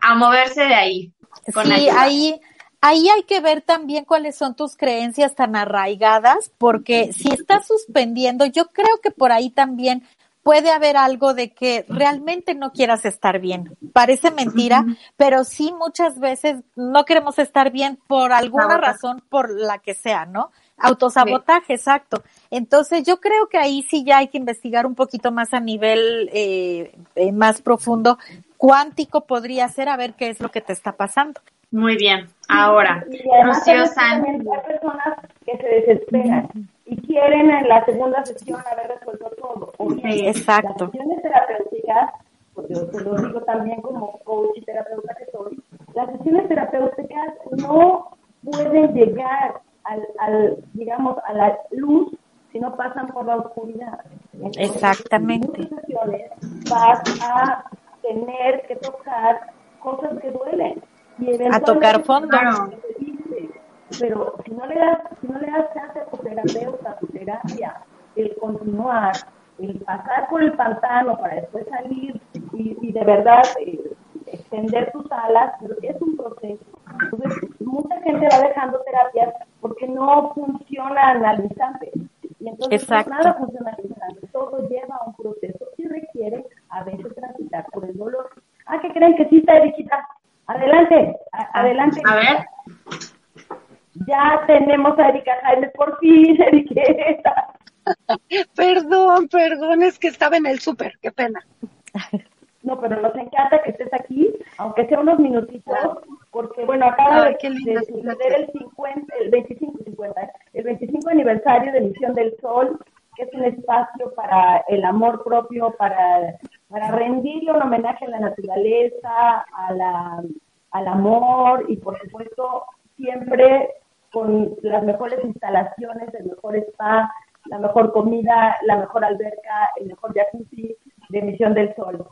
a moverse de ahí. sí, ahí, ahí hay que ver también cuáles son tus creencias tan arraigadas, porque si estás suspendiendo, yo creo que por ahí también puede haber algo de que realmente no quieras estar bien. Parece mentira, pero sí muchas veces no queremos estar bien por alguna razón, por la que sea, ¿no? Autosabotaje, exacto. Entonces yo creo que ahí sí ya hay que investigar un poquito más a nivel eh, eh, más profundo. Cuántico podría ser a ver qué es lo que te está pasando. Muy bien. Ahora, y Rocío Sánchez. hay personas que se desesperan y quieren en la segunda sesión haber resuelto todo. O bien, Sí, exacto. Las sesiones terapéuticas, porque yo te lo digo también como coach y terapeuta que soy, las sesiones terapéuticas no pueden llegar al, al digamos, a la luz si no pasan por la oscuridad. Entonces, Exactamente. En muchas sesiones vas a tener que tocar cosas que duelen. Y A tocar fondo. Pero si no le das, si no le das chance a tu terapeuta, a tu terapia, el continuar, el pasar por el pantano para después salir y, y de verdad eh, extender tus alas, es un proceso. Entonces, mucha gente va dejando terapias porque no funcionan al instante. Y entonces, Exacto. nada funciona al instante. Todo lleva un proceso y requiere a veces transitar por el dolor. Ah, ¿qué creen que sí está, Eriquita? Adelante, a- adelante. A ver. Ya tenemos a Erika Jaime, por fin, Eriqueta. Perdón, perdón, es que estaba en el súper, qué pena. No, pero nos encanta que estés aquí, aunque sea unos minutitos, porque bueno, acaba Ay, de, de su suceder el 50, el 25, 50, el 25 aniversario de Misión del Sol, que es un espacio para el amor propio, para, para rendirle un homenaje a la naturaleza, a la, al amor y por supuesto siempre con las mejores instalaciones, el mejor spa, la mejor comida, la mejor alberca, el mejor jacuzzi de Misión del Sol.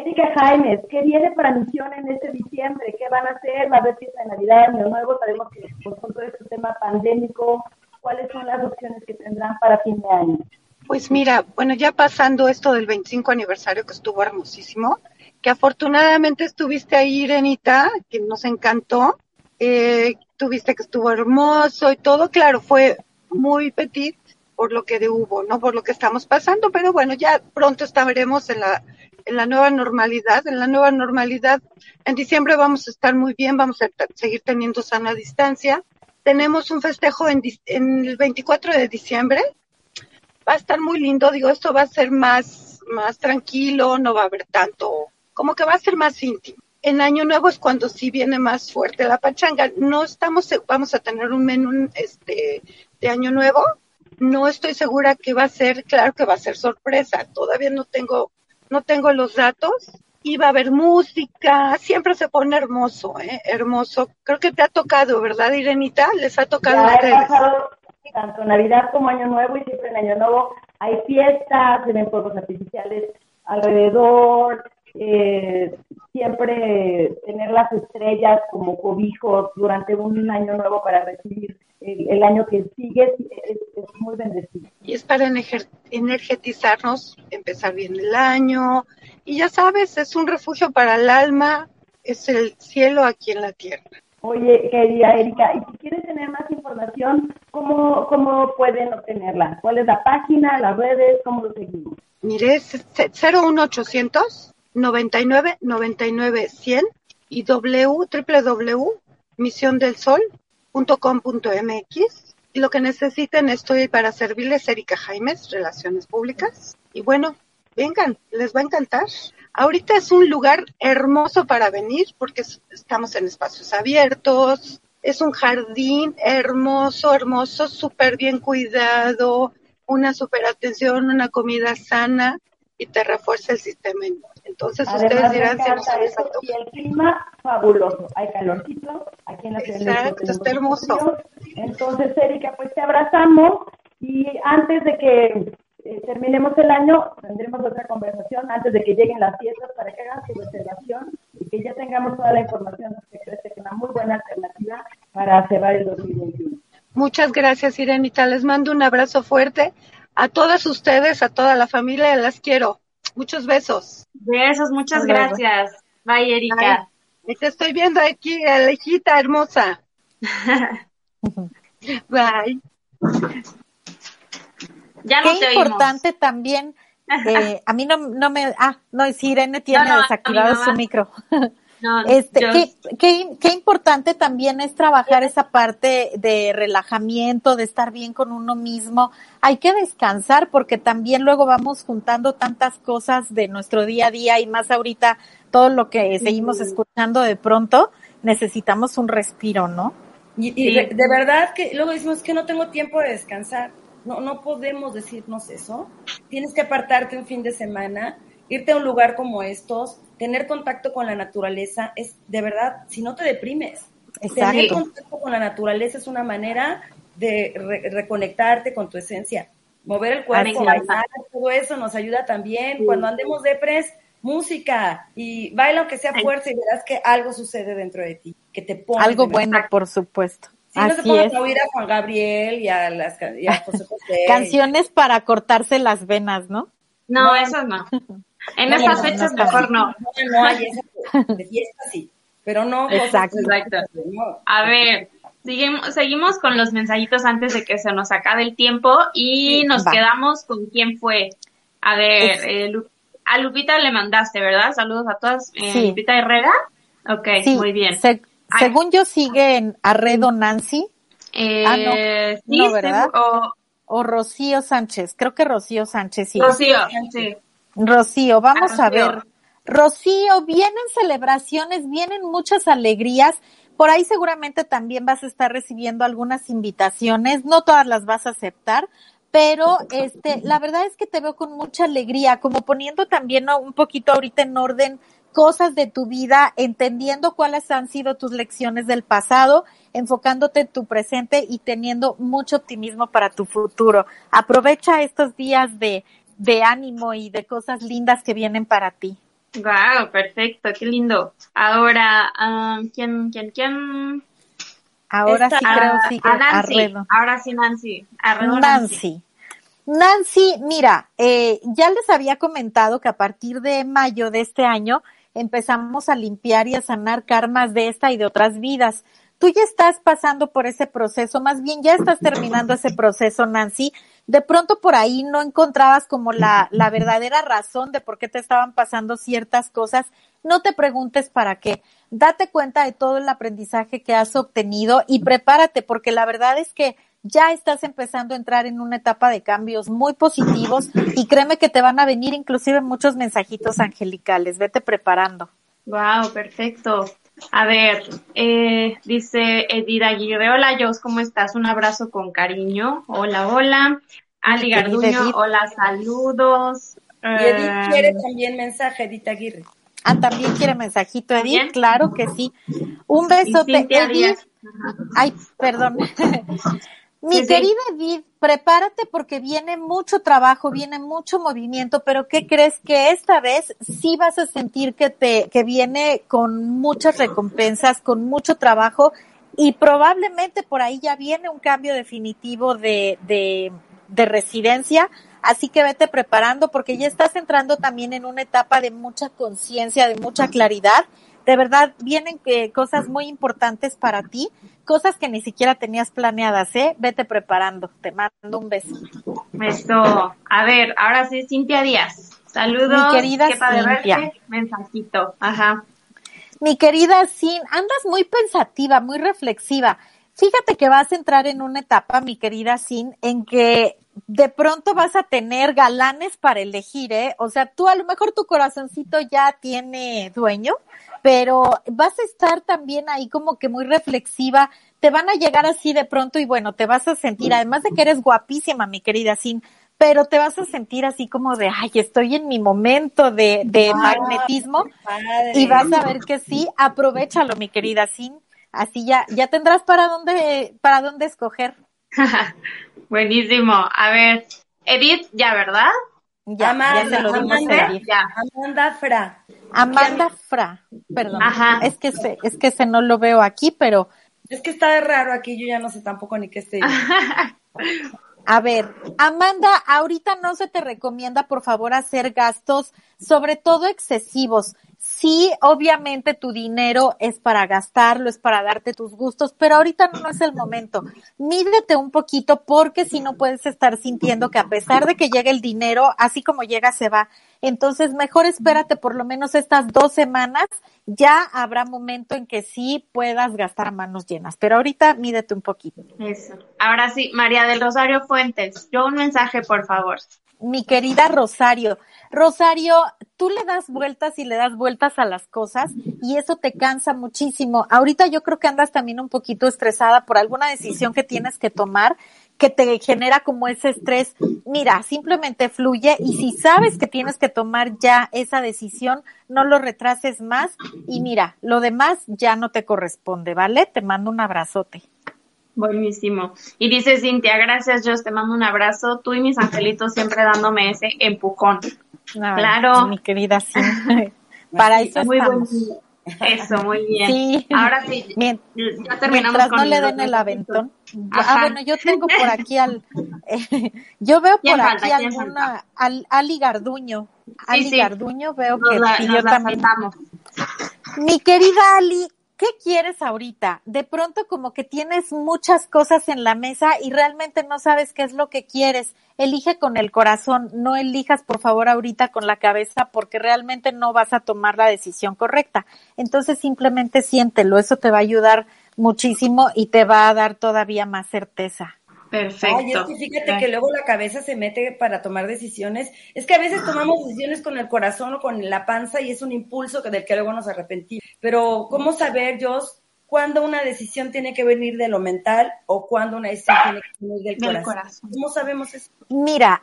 Erika Jaimes, ¿qué viene para Misión en este diciembre? ¿Qué van a hacer? ¿Va a haber fiesta de Navidad, Año Nuevo? Sabemos que por todo este tema pandémico, ¿cuáles son las opciones que tendrán para fin de año? Pues mira, bueno, ya pasando esto del 25 aniversario que estuvo hermosísimo, que afortunadamente estuviste ahí, Irenita, que nos encantó, eh, tuviste que estuvo hermoso y todo, claro, fue muy petit por lo que de hubo, no por lo que estamos pasando, pero bueno, ya pronto estaremos en la, en la nueva normalidad, en la nueva normalidad. En diciembre vamos a estar muy bien, vamos a seguir teniendo sana distancia. Tenemos un festejo en, el 24 de diciembre, va a estar muy lindo, digo, esto va a ser más, más tranquilo, no va a haber tanto, como que va a ser más íntimo. En Año Nuevo es cuando sí viene más fuerte la pachanga. No estamos, vamos a tener un menú este, de Año Nuevo. No estoy segura que va a ser, claro que va a ser sorpresa. Todavía no tengo, no tengo los datos. Va a haber música, siempre se pone hermoso, ¿eh? Hermoso. Creo que te ha tocado, ¿verdad, Irenita? Les ha tocado a ustedes. pasado tanto Navidad como Año Nuevo y siempre en Año Nuevo hay fiestas, se ven fuegos artificiales alrededor, eh, siempre tener las estrellas como cobijo durante un año nuevo para recibir el, el año que sigue es, es muy bendecido. y es para ener- energetizarnos, empezar bien el año. Y ya sabes, es un refugio para el alma, es el cielo aquí en la tierra. Oye, querida Erika, y si quieren tener más información, ¿cómo, cómo pueden obtenerla? ¿Cuál es la página, las redes, cómo lo seguimos? Mire, es 01800 99 99 100 y www.misiondelsol.com.mx. Y lo que necesiten estoy para servirles, Erika Jaimes, Relaciones Públicas. Y bueno, vengan, les va a encantar. Ahorita es un lugar hermoso para venir porque es- estamos en espacios abiertos. Es un jardín hermoso, hermoso, súper bien cuidado, una súper atención, una comida sana y te refuerza el sistema inmune. Entonces ustedes Además, dirán se y el clima fabuloso. Hay calorcito, aquí en la Ciudad Exacto, está hermoso. frío. Entonces, Erika, pues te abrazamos y antes de que eh, terminemos el año, tendremos otra conversación antes de que lleguen las fiestas para que hagan su reservación y que ya tengamos toda la información respecto a este, que es una muy buena alternativa para cerrar el 2021. Muchas gracias, Irenita. Les mando un abrazo fuerte a todas ustedes, a toda la familia. Las quiero. Muchos besos. Besos, muchas Hasta luego. gracias. Bye, Erika. Te estoy viendo aquí, Alejita hermosa. Bye. Ya no Qué te oímos. importante también, eh, a mí no, no me, ah, no, si Irene tiene No, no, a desactivado su micro. No, Este, yo- qué, qué, qué importante también es trabajar esa parte de relajamiento, de estar bien con uno mismo. Hay que descansar porque también luego vamos juntando tantas cosas de nuestro día a día y más ahorita todo lo que seguimos escuchando de pronto. necesitamos un respiro, ¿no? Y, y de, de verdad que luego decimos que no tengo tiempo de descansar. No, no podemos decirnos eso. Tienes que apartarte un fin de semana, irte a un lugar como estos, tener contacto con la naturaleza. Es de verdad, si no te deprimes. Tener Exacto. contacto con la naturaleza es una manera de re- reconectarte con tu esencia. Mover el cuerpo, bailar, todo eso nos ayuda también. Cuando andemos depres, música y baila aunque sea fuerza y verás que algo sucede dentro de ti, que te pone Algo bueno, por supuesto. Sí, no se Así pongan es. a oír a Juan Gabriel y a, las, y a José José. Canciones para cortarse las venas, ¿no? No, No. eso no. En no, fechas no, mejor no. No, hay esa de fiesta, sí. Pero no. cosas Exacto. no. A ver, seguimos, seguimos con los mensajitos antes de que se nos acabe el tiempo y Sí, nos va. quedamos con quién fue. A ver, eh, Lu- a Lupita le mandaste, ¿verdad? Saludos a todas. Eh, Sí. Lupita Herrera. Ok, Sí, muy bien. se- Ay. según yo sigue en Arredo Nancy Eh, ah, no. sí, No, ¿verdad? o- o Rocío Sánchez. Creo que Rocío Sánchez sí. Rocío, sí. Rocío, vamos a ver. Rocío, vienen celebraciones, vienen muchas alegrías. Por ahí seguramente también vas a estar recibiendo algunas invitaciones. No todas las vas a aceptar, pero este, la verdad es que te veo con mucha alegría, como poniendo también ¿no? un poquito ahorita en orden cosas de tu vida, entendiendo cuáles han sido tus lecciones del pasado, enfocándote en tu presente y teniendo mucho optimismo para tu futuro. Aprovecha estos días de, de ánimo y de cosas lindas que vienen para ti. Wow, perfecto, qué lindo. Ahora, ah, ¿quién, quién, quién? Ahora Esta- sí creo Ah, sí a Nancy. Arredo. Ahora sí, Nancy. Arredo Nancy. Nancy. Nancy, mira, eh, ya les había comentado que a partir de mayo de este año empezamos a limpiar y a sanar karmas de esta y de otras vidas. Tú ya estás pasando por ese proceso, más bien ya estás terminando ese proceso, Nancy. De pronto por ahí no encontrabas como la, la verdadera razón de por qué te estaban pasando ciertas cosas. No te preguntes para qué. Date cuenta de todo el aprendizaje que has obtenido y prepárate porque la verdad es que ya estás empezando a entrar en una etapa de cambios muy positivos y créeme que te van a venir inclusive muchos mensajitos angelicales. Vete preparando. Wow, perfecto. A ver, eh, dice Edida Aguirre, hola Jos, ¿cómo estás? Un abrazo con cariño. Hola, hola. Ali Garduño, Edith. hola, saludos. Y Edith Eh, quiere también mensaje, Edith Aguirre. Ah, también quiere mensajito, Edith. ¿También? Claro que sí. Un Cintia Edith. Ay, perdón. Mi Sí, sí. querida Edith, prepárate porque viene mucho trabajo, viene mucho movimiento, pero ¿qué crees que esta vez sí vas a sentir que te, que viene con muchas recompensas, con mucho trabajo y probablemente por ahí ya viene un cambio definitivo de, de, de residencia. Así que vete preparando porque ya estás entrando también en una etapa de mucha conciencia, de mucha claridad. De verdad, vienen eh, cosas muy importantes para ti, cosas que ni siquiera tenías planeadas, ¿eh? Vete preparando. Te mando un beso. Eso. A ver, ahora sí, Cintia Díaz. Saludos. Mi querida qué padre Cintia. verte. Mensajito. Ajá. Mi querida Sin, andas muy pensativa, muy reflexiva. Fíjate que vas a entrar en una etapa, mi querida Sin, en que de pronto vas a tener galanes para elegir, ¿eh? O sea, tú a lo mejor tu corazoncito ya tiene dueño, pero vas a estar también ahí como que muy reflexiva. Te van a llegar así de pronto y bueno, te vas a sentir, además de que eres guapísima, mi querida Sin, pero te vas a sentir así como de, ay, estoy en mi momento de, de Ah, magnetismo. Y vas a ver que sí, aprovechalo, mi querida Sin. Así ya, ya tendrás para dónde, para dónde escoger. Buenísimo. A ver, Edith, ya, ¿verdad? Ya, Amanda, ya se lo dimos Amanda. Ya. Amanda Fra. Amanda Fra, perdón. Ajá. Es que ese, es que ese no lo veo aquí, pero Es que está de raro aquí, yo ya no sé tampoco ni qué estoy. A ver, Amanda, ahorita no se te recomienda, por favor, hacer gastos, sobre todo excesivos. Sí, obviamente tu dinero es para gastarlo, es para darte tus gustos, pero ahorita no es el momento. Mídete un poquito porque si no puedes estar sintiendo que a pesar de que llega el dinero, así como llega, se va. Entonces, mejor espérate por lo menos estas dos semanas, ya habrá momento en que sí puedas gastar manos llenas, pero ahorita mídete un poquito. Eso. Ahora sí, María del Rosario Fuentes, yo un mensaje, por favor. Mi querida Rosario, Rosario, tú le das vueltas y le das vueltas a las cosas y eso te cansa muchísimo. Ahorita yo creo que andas también un poquito estresada por alguna decisión que tienes que tomar que te genera como ese estrés. Mira, simplemente fluye y si sabes que tienes que tomar ya esa decisión, no lo retrases más y mira, lo demás ya no te corresponde, ¿vale? Te mando un abrazote. Buenísimo. Y dice Cintia, gracias, yo te mando un abrazo. Tú y mis angelitos siempre dándome ese empujón. claro. Mi querida Cintia. Para eso muy estamos. Eso, muy bien. Sí. Ahora sí, ya terminamos Mientras no le den el aventón. Ah, bueno, yo tengo por aquí al, eh, yo veo por aquí alguna, al, Ali Garduño. Ali Garduño veo que yo también. Mi querida Ali, ¿qué quieres ahorita? De pronto como que tienes muchas cosas en la mesa y realmente no sabes qué es lo que quieres. Elige con el corazón, no elijas por favor ahorita con la cabeza porque realmente no vas a tomar la decisión correcta. Entonces simplemente siéntelo, eso te va a ayudar muchísimo y te va a dar todavía más certeza. Perfecto. fíjate que luego la cabeza se mete para tomar decisiones. Es que a veces tomamos decisiones con el corazón o con la panza y es un impulso del que luego nos arrepentimos. Pero, ¿cómo saber, Jos, cuándo una decisión tiene que venir de lo mental o cuándo una decisión tiene que venir del, corazón. ¿Cómo sabemos eso? Mira,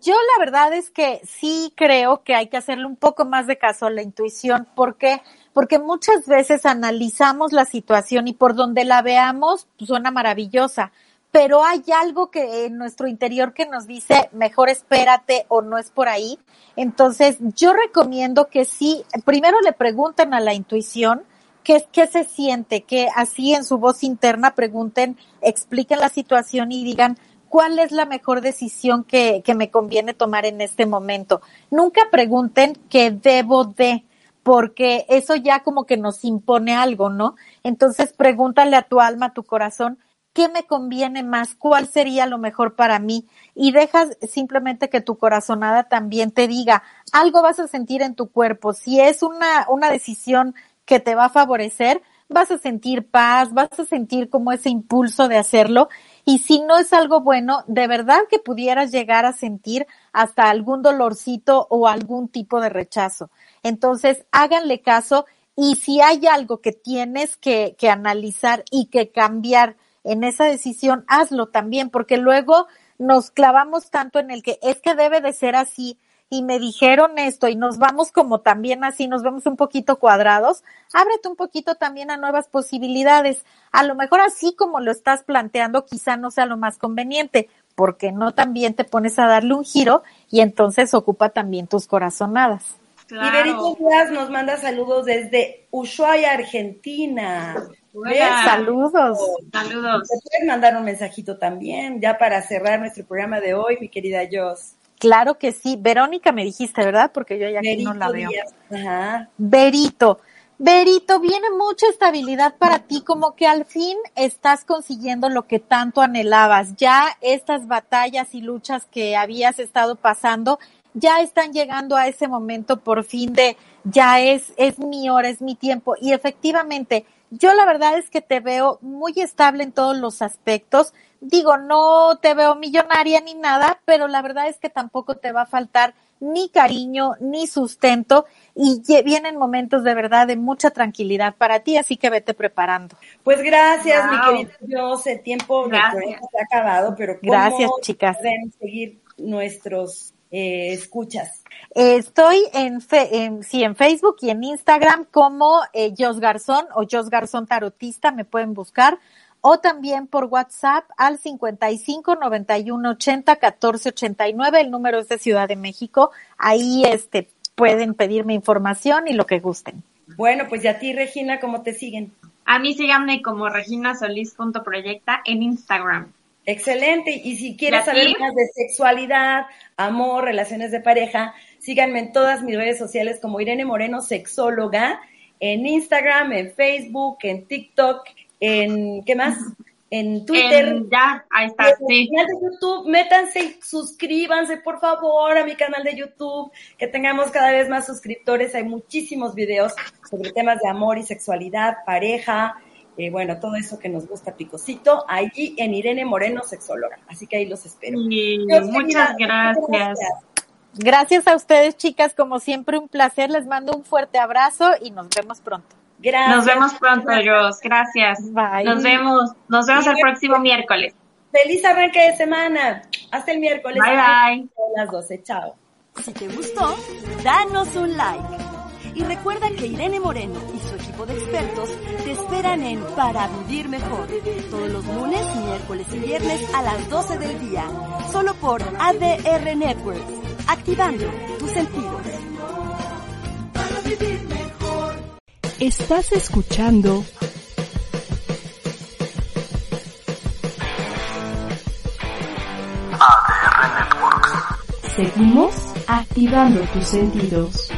yo la verdad es que sí creo que hay que hacerle un poco más de caso a la intuición. ¿Por qué? Porque muchas veces analizamos la situación y por donde la veamos pues, suena maravillosa pero hay algo que en nuestro interior que nos dice mejor espérate o no es por ahí. Entonces, yo recomiendo que sí, primero le pregunten a la intuición qué, qué se siente, que así en su voz interna pregunten, expliquen la situación y digan cuál es la mejor decisión que, que me conviene tomar en este momento. Nunca pregunten qué debo de, porque eso ya como que nos impone algo, ¿no? Entonces pregúntale a tu alma, a tu corazón, qué me conviene más, cuál sería lo mejor para mí y dejas simplemente que tu corazonada también te diga, algo vas a sentir en tu cuerpo. Si es una, una decisión que te va a favorecer, vas a sentir paz, vas a sentir como ese impulso de hacerlo. Y si no es algo bueno, de verdad que pudieras llegar a sentir hasta algún dolorcito o algún tipo de rechazo. Entonces, háganle caso y si hay algo que tienes que, que analizar y que cambiar en esa decisión, hazlo también, porque luego nos clavamos tanto en el que es que debe de ser así y me dijeron esto y nos vamos como también así, nos vemos un poquito cuadrados, ábrete un poquito también a nuevas posibilidades. A lo mejor así como lo estás planteando quizá no sea lo más conveniente, porque no también te pones a darle un giro y entonces ocupa también tus corazonadas. Y Berito Díaz nos manda saludos desde Ushuaia, Argentina. Saludos. Saludos. Te puedes mandar un mensajito también, ya para cerrar nuestro programa de hoy, mi querida Jos. Claro que sí. Verónica me dijiste, ¿verdad? Porque yo ya aquí no la veo. Ajá. Berito. Berito, viene mucha estabilidad para ti, como que al fin estás consiguiendo lo que tanto anhelabas. Ya estas batallas y luchas que habías estado pasando, ya están llegando a ese momento por fin de, ya es, es mi hora, es mi tiempo. Y efectivamente, yo la verdad es que te veo muy estable en todos los aspectos. Digo, no te veo millonaria ni nada, pero la verdad es que tampoco te va a faltar ni cariño, ni sustento, y vienen momentos de verdad de mucha tranquilidad para ti, así que vete preparando. Pues gracias, mi querida Dios, el tiempo se ha acabado, pero gracias, chicas. Pueden seguir nuestros eh, escuchas? estoy en, sí, en Facebook y en Instagram como eh, Jos Garzón o Jos Garzón Tarotista, me pueden buscar. O también por WhatsApp al 55 91 80 14 89. El número es de Ciudad de México. Ahí este, pueden pedirme información y lo que gusten. Bueno, pues y a ti, Regina, ¿cómo te siguen? A mí síganme como reginasolis.proyecta en Instagram. Excelente. Y si quieres saber más de sexualidad, amor, relaciones de pareja, síganme en todas mis redes sociales como Irene Moreno, sexóloga, en Instagram, en Facebook, en TikTok, en, ¿qué más? en Twitter. En- ya, ahí está, en sí. canal de YouTube, métanse y suscríbanse, por favor, a mi canal de YouTube, que tengamos cada vez más suscriptores. Hay muchísimos videos sobre temas de amor y sexualidad, pareja, eh, bueno, todo eso que nos gusta picosito, allí en Irene Moreno, sexóloga. Así que ahí los espero. Y Dios, muchas gracias. Gracias a ustedes, chicas, como siempre un placer. Les mando un fuerte abrazo y nos vemos pronto. Gracias. Nos vemos pronto, Jos. Gracias. Bye. Nos vemos. Nos vemos el próximo miércoles. Feliz arranque de semana. Hasta el miércoles. Bye, bye. A las 12. Chao. Si te gustó, danos un like. Y recuerda que Irene Moreno y su equipo de expertos te esperan en Para Vivir Mejor, todos los lunes, miércoles y viernes a las 12 del día, solo por ADR Networks, activando tus sentidos. Estás escuchando ADR Networks. Seguimos activando tus sentidos.